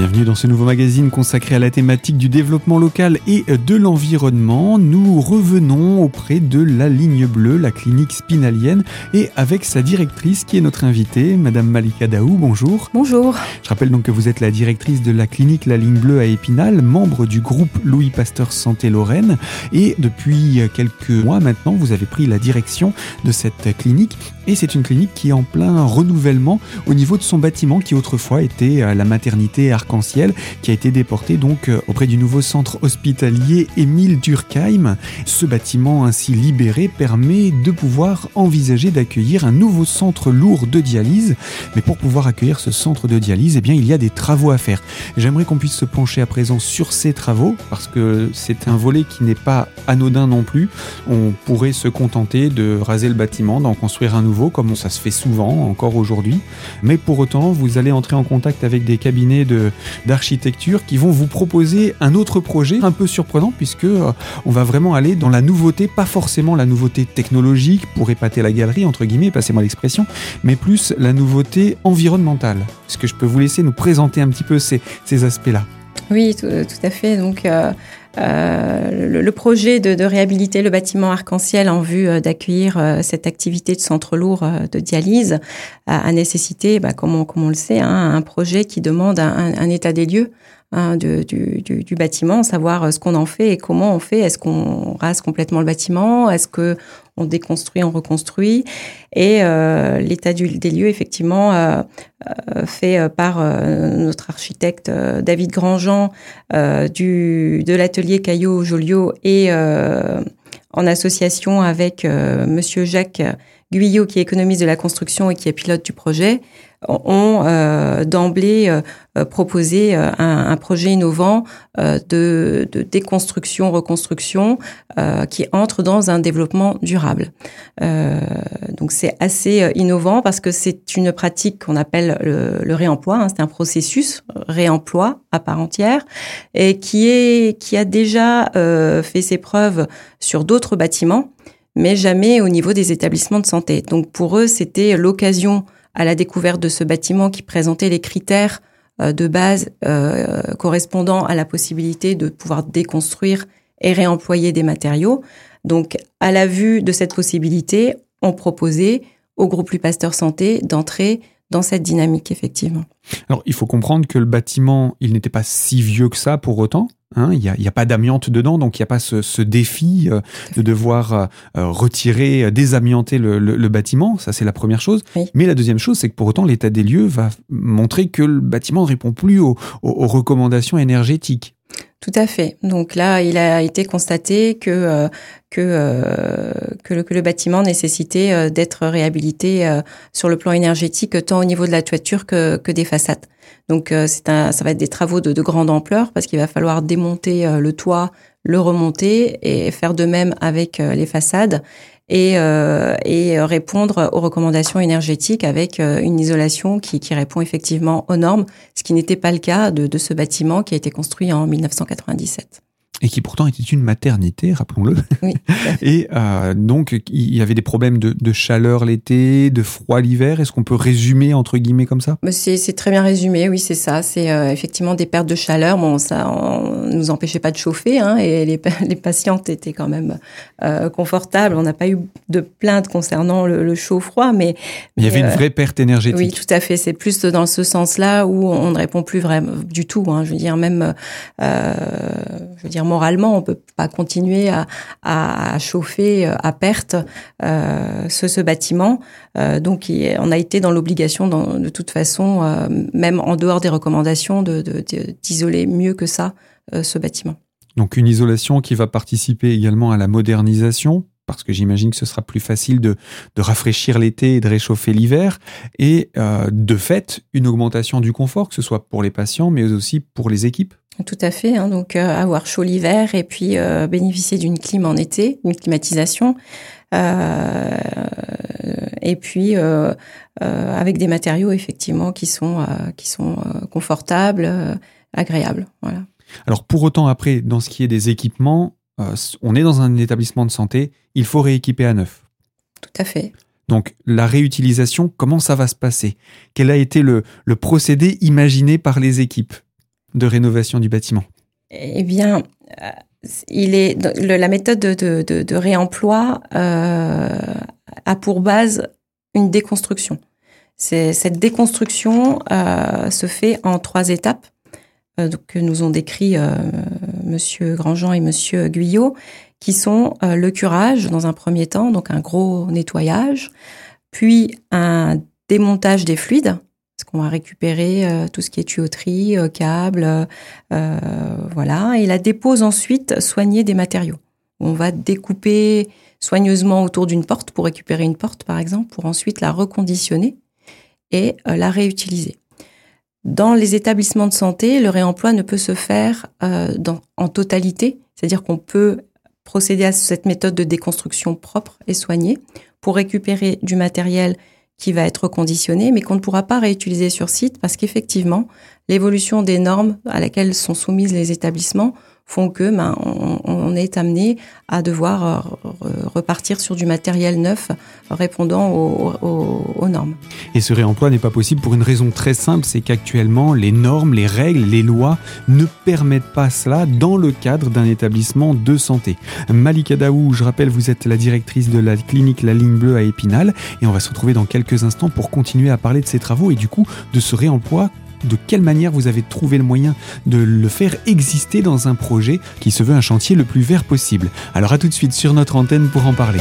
Bienvenue dans ce nouveau magazine consacré à la thématique du développement local et de l'environnement. Nous revenons auprès de la ligne bleue, la clinique spinalienne, et avec sa directrice qui est notre invitée, Madame Malika Daou. Bonjour. Bonjour. Je rappelle donc que vous êtes la directrice de la clinique La Ligne Bleue à Épinal, membre du groupe Louis Pasteur Santé Lorraine, et depuis quelques mois maintenant, vous avez pris la direction de cette clinique. Et c'est une clinique qui est en plein renouvellement au niveau de son bâtiment qui autrefois était la maternité qui a été déporté donc euh, auprès du nouveau centre hospitalier Émile Durkheim. Ce bâtiment ainsi libéré permet de pouvoir envisager d'accueillir un nouveau centre lourd de dialyse. Mais pour pouvoir accueillir ce centre de dialyse, eh bien, il y a des travaux à faire. J'aimerais qu'on puisse se pencher à présent sur ces travaux parce que c'est un volet qui n'est pas anodin non plus. On pourrait se contenter de raser le bâtiment, d'en construire un nouveau comme ça se fait souvent encore aujourd'hui. Mais pour autant, vous allez entrer en contact avec des cabinets de d'architecture qui vont vous proposer un autre projet un peu surprenant puisque euh, on va vraiment aller dans la nouveauté, pas forcément la nouveauté technologique pour épater la galerie entre guillemets, passez-moi l'expression, mais plus la nouveauté environnementale. Est-ce que je peux vous laisser nous présenter un petit peu ces, ces aspects-là Oui, tout, à fait. Donc euh, euh, le, projet de, réhabiliter le bâtiment arc-en-ciel en vue euh, d'accueillir euh, cette activité de centre lourd de dialyse a, nécessité, bah, comme, on, le sait, hein, un projet qui demande un état des lieux Hein, du, du, du, bâtiment, savoir euh, ce qu'on en fait et comment on fait. Est-ce qu'on rase complètement le bâtiment? Est-ce que on déconstruit, on reconstruit? Et euh, l'état des lieux, effectivement, euh, euh fait par notre architecte David Grandjean du, de l'atelier Caillot Joliot et en association avec Monsieur Jacques Guyot, qui est économiste de la construction et qui est pilote du projet, ont euh, d'emblée euh, euh, proposé un, un, projet innovant de, déconstruction, reconstruction, qui entre dans un développement durable. donc c'est assez innovant parce que c'est une pratique qu'on appelle le, le réemploi. Hein, c'est un processus réemploi à part entière et qui est qui a déjà fait ses preuves sur d'autres bâtiments mais jamais au niveau des établissements de santé. Donc pour eux, c'était l'occasion à la découverte de ce bâtiment qui présentait les critères euh, de base euh, correspondant à la possibilité de pouvoir déconstruire et réemployer des matériaux. Donc à la vue de cette possibilité, on proposait au groupe Lui Pasteur Santé d'entrer dans cette dynamique, effectivement. Alors, il faut comprendre que le bâtiment, il n'était pas si vieux que ça pour autant. Hein, il n'y a, a, pas d'amiante dedans, donc il n'y a pas ce, ce défi euh, de devoir euh, euh, retirer, désamianter le, le, le, bâtiment. Ça, c'est la première chose. Mais la deuxième chose, c'est que pour autant, l'état des lieux va montrer que le bâtiment ne répond plus aux, aux recommandations énergétiques. Tout à fait. Donc là, il a été constaté que euh, que, euh, que, le, que, le, bâtiment nécessitait euh, d'être réhabilité sur le plan énergétique, tant au niveau de la toiture que, que des façades. Donc c'est un, ça va être des travaux de, de grande ampleur parce qu'il va falloir démonter le toit, le remonter et faire de même avec les façades et, euh, et répondre aux recommandations énergétiques avec euh, une isolation qui, qui, répond effectivement aux normes, ce qui n'était pas le cas de, de ce bâtiment qui a été construit en 1997 et qui pourtant était une maternité, rappelons-le. Oui, et euh, donc, il y avait des problèmes de, de chaleur l'été, de froid l'hiver. Est-ce qu'on peut résumer entre guillemets comme ça? C'est très bien résumé, oui, c'est ça. C'est euh, effectivement des pertes de chaleur. Bon, ça ne nous empêchait pas de chauffer, hein, et les, les, patientes étaient quand même euh, confortables. On n'a pas eu de plainte concernant le, le chaud-froid, mais, Il y avait une vraie perte énergétique. Oui, tout à fait. C'est plus dans ce sens-là où on ne répond plus vraiment du tout. Hein. Je veux dire, même, je veux dire, moralement, on peut pas continuer à, à chauffer euh, à perte euh, ce, bâtiment. Euh, donc, on a été dans l'obligation, de toute façon, même en dehors des recommandations, d'isoler mieux que ça ce bâtiment. Donc, une isolation qui va participer également à la modernisation parce que j'imagine que ce sera plus facile de, de rafraîchir l'été et de réchauffer l'hiver, et de fait, une augmentation du confort, que ce soit pour les patients, mais aussi pour les équipes. Tout à fait. Hein, donc euh, avoir chaud l'hiver et puis euh, bénéficier d'une clim en été, une climatisation, euh, et puis avec des matériaux effectivement qui sont qui sont confortables, agréables. Voilà. Alors pour autant après, dans ce qui est des équipements, on est dans un établissement de santé, il faut rééquiper à neuf. Tout à fait. Donc la réutilisation, comment ça va se passer? Quel a été le, le procédé imaginé par les équipes? De rénovation du bâtiment Eh bien, il est la méthode de, réemploi a pour base une déconstruction. Cette déconstruction se fait en trois étapes que nous ont décrit Monsieur Grandjean et Monsieur Guyot, qui sont le curage dans un premier temps, donc un gros nettoyage, puis un démontage des fluides, qu'on va récupérer euh, tout ce qui est tuyauterie, euh, câbles, euh, voilà, et la dépose ensuite soignée des matériaux. On va découper soigneusement autour d'une porte pour récupérer une porte, par exemple, pour ensuite la reconditionner et la réutiliser. Dans les établissements de santé, le réemploi ne peut se faire en totalité, c'est-à-dire qu'on peut procéder à cette méthode de déconstruction propre et soignée pour récupérer du matériel qui va être conditionné, mais qu'on ne pourra pas réutiliser sur site parce qu'effectivement, l'évolution des normes à laquelle sont soumises les établissements font que ben, on, est amené à devoir euh, repartir sur du matériel neuf répondant aux, normes. Et ce réemploi n'est pas possible pour une raison très simple, c'est qu'actuellement les normes, les règles, les lois ne permettent pas cela dans le cadre d'un établissement de santé. Malika Daou, je rappelle, vous êtes la directrice de la clinique La Ligne Bleue à Épinal et on va se retrouver dans quelques instants pour continuer à parler de ces travaux et du coup de ce réemploi de quelle manière vous avez trouvé le moyen de le faire exister dans un projet qui se veut un chantier le plus vert possible. Alors à tout de suite sur notre antenne pour en parler.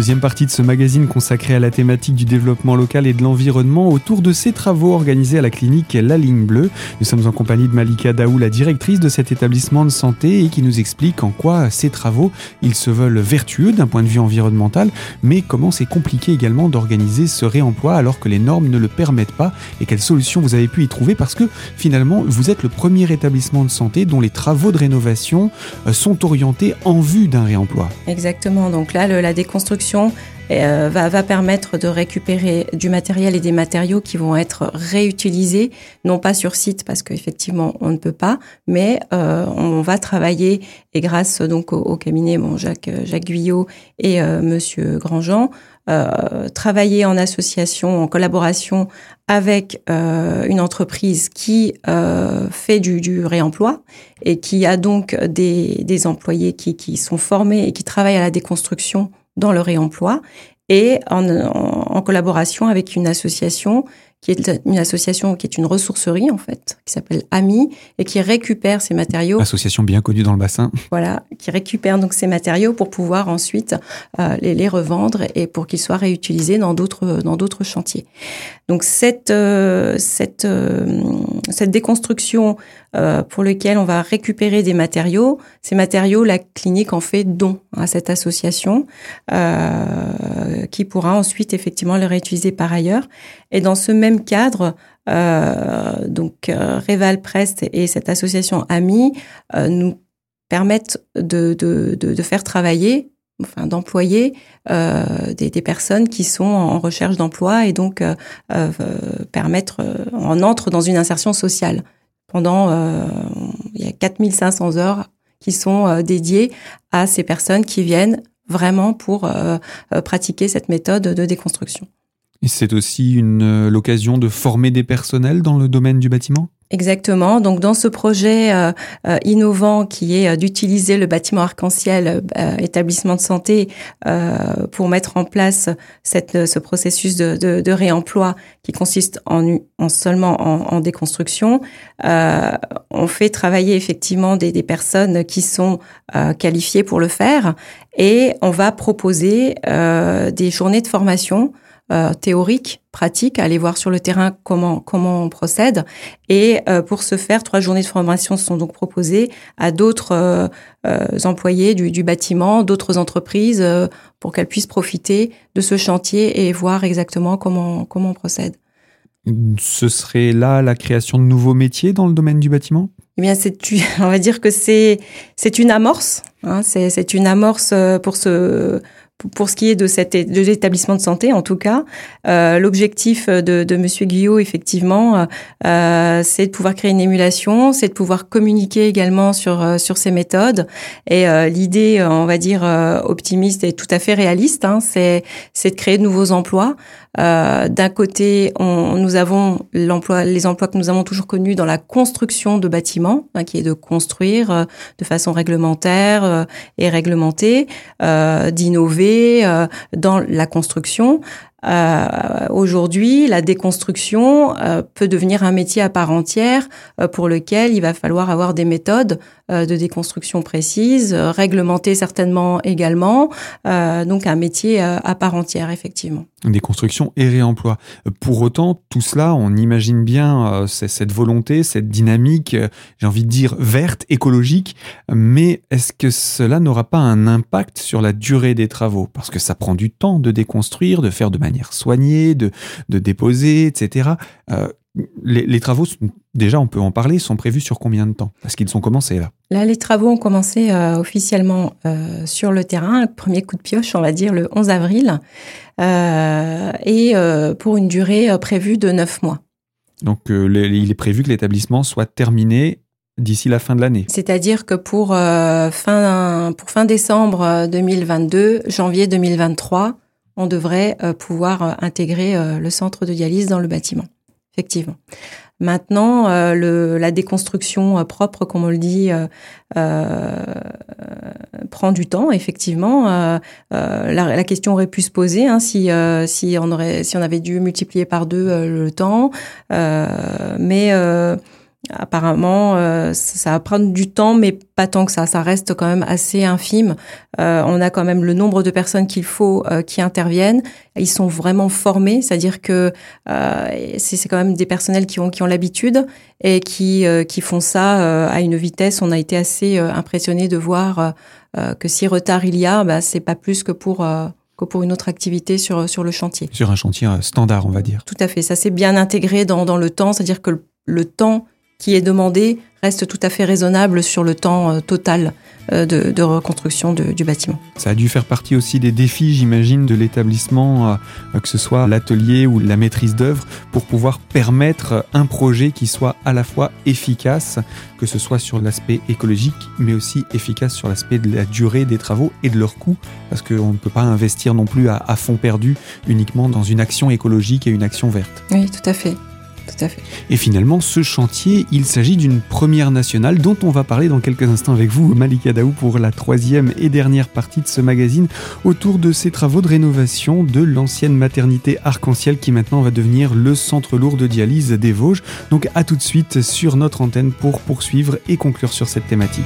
Deuxième partie de ce magazine consacré à la thématique du développement local et de l'environnement autour de ces travaux organisés à la clinique La Ligne Bleue. Nous sommes en compagnie de Malika Daou, la directrice de cet établissement de santé et qui nous explique en quoi ces travaux, ils se veulent vertueux d'un point de vue environnemental, mais comment c'est compliqué également d'organiser ce réemploi alors que les normes ne le permettent pas et quelles solutions vous avez pu y trouver parce que finalement vous êtes le premier établissement de santé dont les travaux de rénovation euh, sont orientés en vue d'un réemploi. Exactement, donc là la déconstruction euh, va, permettre de récupérer du matériel et des matériaux qui vont être réutilisés, non pas sur site parce qu'effectivement on ne peut pas, mais euh, on va travailler et grâce donc au, cabinet bon Jacques Jacques Guyot et euh, Monsieur Grandjean, travailler en association, en collaboration avec une entreprise qui fait du, réemploi et qui a donc des, employés qui sont formés et qui travaillent à la déconstruction dans le réemploi et en, en, collaboration avec une association qui est une association qui est une ressourcerie en fait, qui s'appelle AMI et qui récupère ces matériaux. Association bien connue dans le bassin. Voilà, qui récupère donc ces matériaux pour pouvoir ensuite euh, les, les, revendre et pour qu'ils soient réutilisés dans d'autres dans d'autres chantiers. Donc cette euh, cette euh, cette déconstruction euh, pour lequel on va récupérer des matériaux, ces matériaux, la clinique en fait don à cette association qui pourra ensuite effectivement les réutiliser par ailleurs. Et dans ce même cadre, euh, donc euh, Reval Prest et cette association AMI euh, nous permettent de, de, de, de, faire travailler, enfin d'employer euh, des, des, personnes qui sont en recherche d'emploi et donc permettre, on entre dans une insertion sociale. Pendant, il y a 4500 heures qui sont dédiées à ces personnes qui viennent vraiment pour pratiquer cette méthode de déconstruction. Et c'est aussi une euh, l'occasion de former des personnels dans le domaine du bâtiment? Exactement. Donc dans ce projet euh, euh, innovant qui est d'utiliser le bâtiment arc-en-ciel établissement de santé pour mettre en place cette, ce processus de, de, de, réemploi qui consiste en, en seulement en, en déconstruction, on fait travailler effectivement des, des personnes qui sont qualifiées pour le faire et on va proposer des journées de formation euh, théorique, pratique, aller voir sur le terrain comment comment on procède. Et euh, pour ce faire, trois journées de formation sont donc proposées à d'autres euh, employés du, du bâtiment, d'autres entreprises, pour qu'elles puissent profiter de ce chantier et voir exactement comment comment on procède. Ce serait là la création de nouveaux métiers dans le domaine du bâtiment? Eh bien, c'est, on va dire que c'est c'est une amorce. Hein, c'est, c'est une amorce pour ce pour ce qui est de cet de l'établissement de santé, en tout cas, euh, l'objectif de, de Monsieur Guyot, effectivement, euh, c'est de pouvoir créer une émulation, c'est de pouvoir communiquer également sur euh, sur ces méthodes. Et euh, l'idée, on va dire optimiste et tout à fait réaliste, hein, c'est c'est de créer de nouveaux emplois. D'un côté, on, nous avons les emplois que nous avons toujours connus dans la construction de bâtiments, hein, qui est de construire de façon réglementaire et réglementée, d'innover euh, dans la construction. Euh, aujourd'hui, la déconstruction euh, peut devenir un métier à part entière pour lequel il va falloir avoir des méthodes de déconstruction précises, réglementées certainement également, donc un métier à part entière effectivement. Déconstruction et réemploi. Pour autant, tout cela, on imagine bien cette volonté, cette dynamique, j'ai envie de dire verte, écologique, mais est-ce que cela n'aura pas un impact sur la durée des travaux? Parce que ça prend du temps de déconstruire, de faire de manière manière soignée, de, de déposer, etc. Euh, les, travaux, déjà on peut en parler, sont prévus sur combien de temps? Parce qu'ils sont commencés là. Là, les travaux ont commencé euh, officiellement euh, sur le terrain, le premier coup de pioche, on va dire, le 11 avril, et pour une durée prévue de 9 mois. Donc il est prévu que l'établissement soit terminé d'ici la fin de l'année. C'est-à-dire que pour, fin, pour fin décembre 2022, janvier 2023, on devrait euh, pouvoir euh, intégrer euh, le centre de dialyse dans le bâtiment. Effectivement. Maintenant, la déconstruction propre, comme on le dit, prend du temps. Effectivement, la, question aurait pu se poser hein, si on si on avait dû multiplier par deux le temps, mais Apparemment, euh, ça va prendre du temps, mais pas tant que ça. Ça reste quand même assez infime. Euh, on a quand même le nombre de personnes qu'il faut euh, qui interviennent. Ils sont vraiment formés, c'est-à-dire que c'est quand même des personnels qui ont qui ont l'habitude et qui qui font ça à une vitesse. On a été assez impressionné de voir que si retard il y a, bah, c'est pas plus que pour que pour une autre activité sur sur le chantier. Sur un chantier standard, on va dire. Tout à fait. Ça s'est bien intégré dans dans le temps, c'est-à-dire que le temps qui est demandé reste tout à fait raisonnable sur le temps euh, total euh, de, reconstruction du bâtiment. Ça a dû faire partie aussi des défis, j'imagine, de l'établissement, euh, que ce soit l'atelier ou la maîtrise d'œuvre, pour pouvoir permettre un projet qui soit à la fois efficace, que ce soit sur l'aspect écologique, mais aussi efficace sur l'aspect de la durée des travaux et de leur coût, parce qu'on ne peut pas investir non plus à fond perdu uniquement dans une action écologique et une action verte. Oui, tout à fait. Et finalement, ce chantier, il s'agit d'une première nationale dont on va parler dans quelques instants avec vous, Malika Daou, pour la troisième et dernière partie de ce magazine autour de ces travaux de rénovation de l'ancienne maternité Arc-en-Ciel qui maintenant va devenir le centre lourd de dialyse des Vosges. Donc à tout de suite sur notre antenne pour poursuivre et conclure sur cette thématique.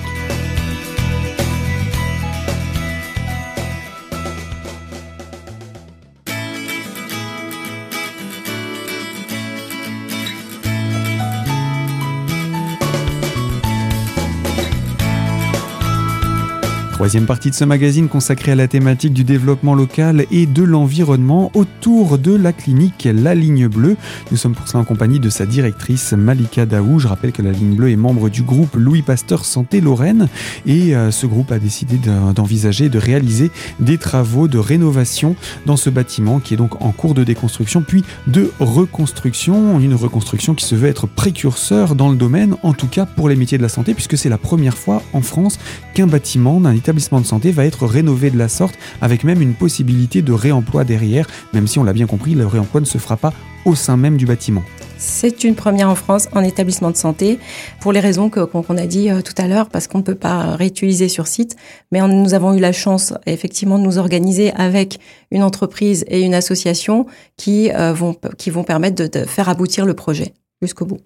Troisième partie de ce magazine consacrée à la thématique du développement local et de l'environnement autour de la clinique La Ligne Bleue. Nous sommes pour cela en compagnie de sa directrice Malika Daou. Je rappelle que La Ligne Bleue est membre du groupe Louis Pasteur Santé Lorraine et euh, ce groupe a décidé d'envisager de réaliser des travaux de rénovation dans ce bâtiment qui est donc en cours de déconstruction puis de reconstruction. Une reconstruction qui se veut être précurseur dans le domaine, en tout cas pour les métiers de la santé puisque c'est la première fois en France qu'un bâtiment d'un établissement de santé va être rénové de la sorte, avec même une possibilité de réemploi derrière, même si on l'a bien compris, le réemploi ne se fera pas au sein même du bâtiment. C'est une première en France en établissement de santé, pour les raisons qu'on a dit euh, tout à l'heure, parce qu'on ne peut pas réutiliser sur site. Mais nous avons eu la chance, effectivement, de nous organiser avec une entreprise et une association qui, euh, vont, qui vont permettre de faire aboutir le projet jusqu'au bout.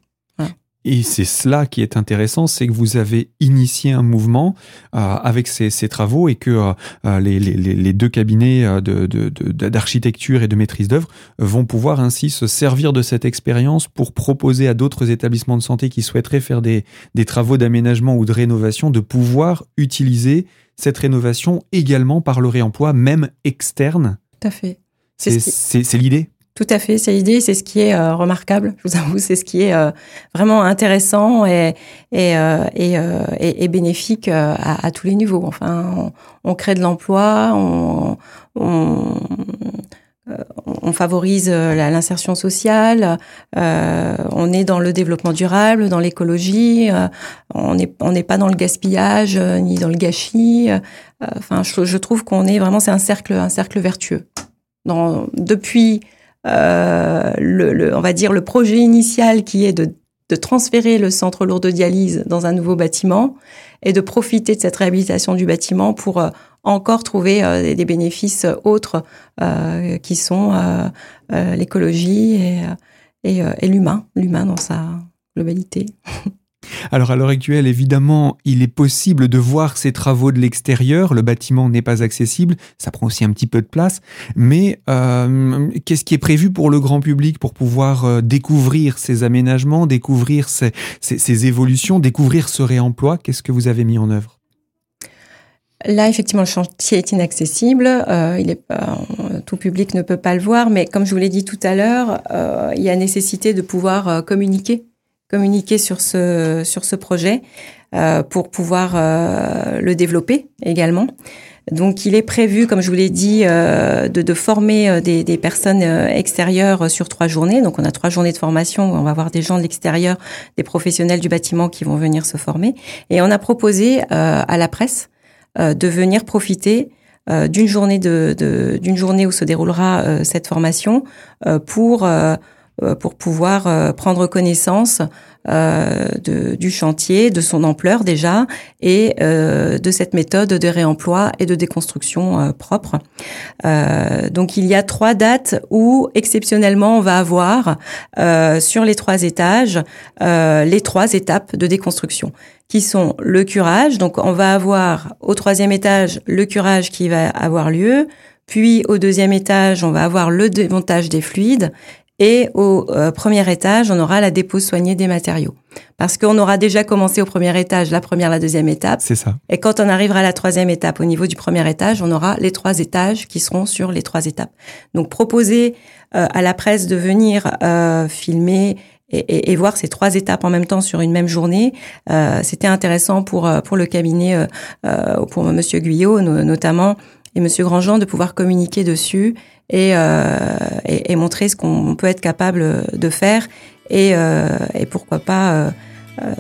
Et c'est cela qui est intéressant, c'est que vous avez initié un mouvement euh, avec ces, travaux et que euh, euh, les, deux cabinets d'architecture et de maîtrise d'œuvre vont pouvoir ainsi se servir de cette expérience pour proposer à d'autres établissements de santé qui souhaiteraient faire des, des travaux d'aménagement ou de rénovation de pouvoir utiliser cette rénovation également par le réemploi, même externe. Tout à fait. C'est l'idée? Tout à fait, c'est l'idée, c'est ce qui est euh, remarquable. Je vous avoue, c'est ce qui est euh, vraiment intéressant et et euh, et, bénéfique à, tous les niveaux. Enfin, on, crée de l'emploi, on, on, favorise l'insertion sociale, on est dans le développement durable, dans l'écologie, on n'est on n'est pas dans le gaspillage ni dans le gâchis. enfin, je, trouve qu'on est vraiment c'est un cercle un cercle vertueux. Depuis euh, le, on va dire le projet initial qui est de, transférer le centre lourd de dialyse dans un nouveau bâtiment et de profiter de cette réhabilitation du bâtiment pour euh, encore trouver euh, des bénéfices autres qui sont l'écologie et, et, et l'humain, l'humain dans sa globalité. Alors à l'heure actuelle, évidemment, il est possible de voir ces travaux de l'extérieur. Le bâtiment n'est pas accessible, ça prend aussi un petit peu de place. Mais euh, qu'est-ce qui est prévu pour le grand public pour pouvoir euh, découvrir ces aménagements, découvrir ces, évolutions, découvrir ce réemploi? Qu'est-ce que vous avez mis en œuvre? Là, effectivement, le chantier est inaccessible. Euh, tout public ne peut pas le voir, mais comme je vous l'ai dit tout à l'heure, il y a nécessité de pouvoir communiquer communiquer sur ce sur ce projet euh, pour pouvoir euh, le développer également. Donc, il est prévu, comme je vous l'ai dit, euh, de, de, former euh, des, des, personnes euh, extérieures sur trois journées. Donc, on a trois journées de formation où on va avoir des gens de l'extérieur, des professionnels du bâtiment qui vont venir se former. Et on a proposé à la presse de venir profiter d'une journée de d'une journée où se déroulera cette formation pour euh, pour pouvoir euh, prendre connaissance euh, du chantier, de son ampleur déjà, et de cette méthode de réemploi et de déconstruction propre. donc il y a trois dates où exceptionnellement on va avoir sur les trois étages les trois étapes de déconstruction qui sont le curage. Donc on va avoir au troisième étage le curage qui va avoir lieu, puis au deuxième étage, on va avoir le démontage des fluides et au euh, premier étage, on aura la dépose soignée des matériaux. Parce qu'on aura déjà commencé au premier étage la première, la deuxième étape. C'est ça. Et quand on arrivera à la troisième étape, au niveau du premier étage, on aura les trois étages qui seront sur les trois étapes. Donc proposer euh, à la presse de venir euh, filmer et, et, et, voir ces trois étapes en même temps sur une même journée, euh, c'était intéressant pour pour le cabinet, euh, pour Monsieur Guyot notamment et Monsieur Grandjean de pouvoir communiquer dessus et, euh, et, montrer ce qu'on peut être capable de faire et, euh, pourquoi pas euh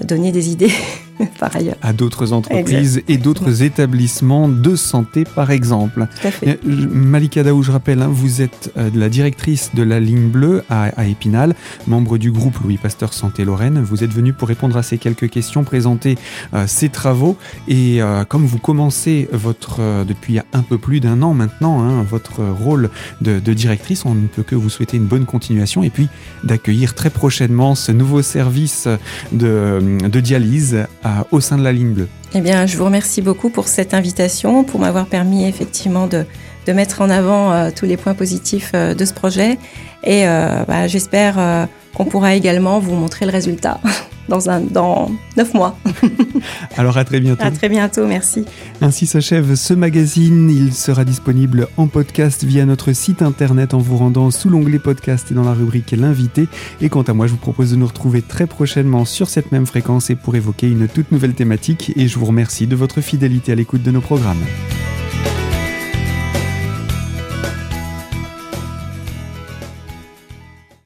donner des idées par ailleurs. À d'autres entreprises et d'autres établissements de santé, par exemple. Tout à fait. Malika Daou, je rappelle, hein, vous êtes euh, la directrice de la ligne bleue à, à, Épinal, membre du groupe Louis Pasteur Santé Lorraine. Vous êtes venu pour répondre à ces quelques questions, présenter euh, ces travaux. Et euh, comme vous commencez votre, euh, depuis un peu plus d'un an maintenant, hein, votre rôle de, de directrice, on ne peut que vous souhaiter une bonne continuation et puis d'accueillir très prochainement ce nouveau service de, de dialyse au sein de la ligne bleue. Eh bien, je vous remercie beaucoup pour cette invitation, pour m'avoir permis effectivement de, de, mettre en avant euh, tous les points positifs euh, de ce projet. Et euh, bah, j'espère qu'on pourra également vous montrer le résultat. dans, un, dans 9 mois. Alors à très bientôt. À très bientôt, merci. Ainsi s'achève ce magazine. Il sera disponible en podcast via notre site internet en vous rendant sous l'onglet podcast et dans la rubrique l'invité. Et quant à moi, je vous propose de nous retrouver très prochainement sur cette même fréquence et pour évoquer une toute nouvelle thématique. Et je vous remercie de votre fidélité à l'écoute de nos programmes.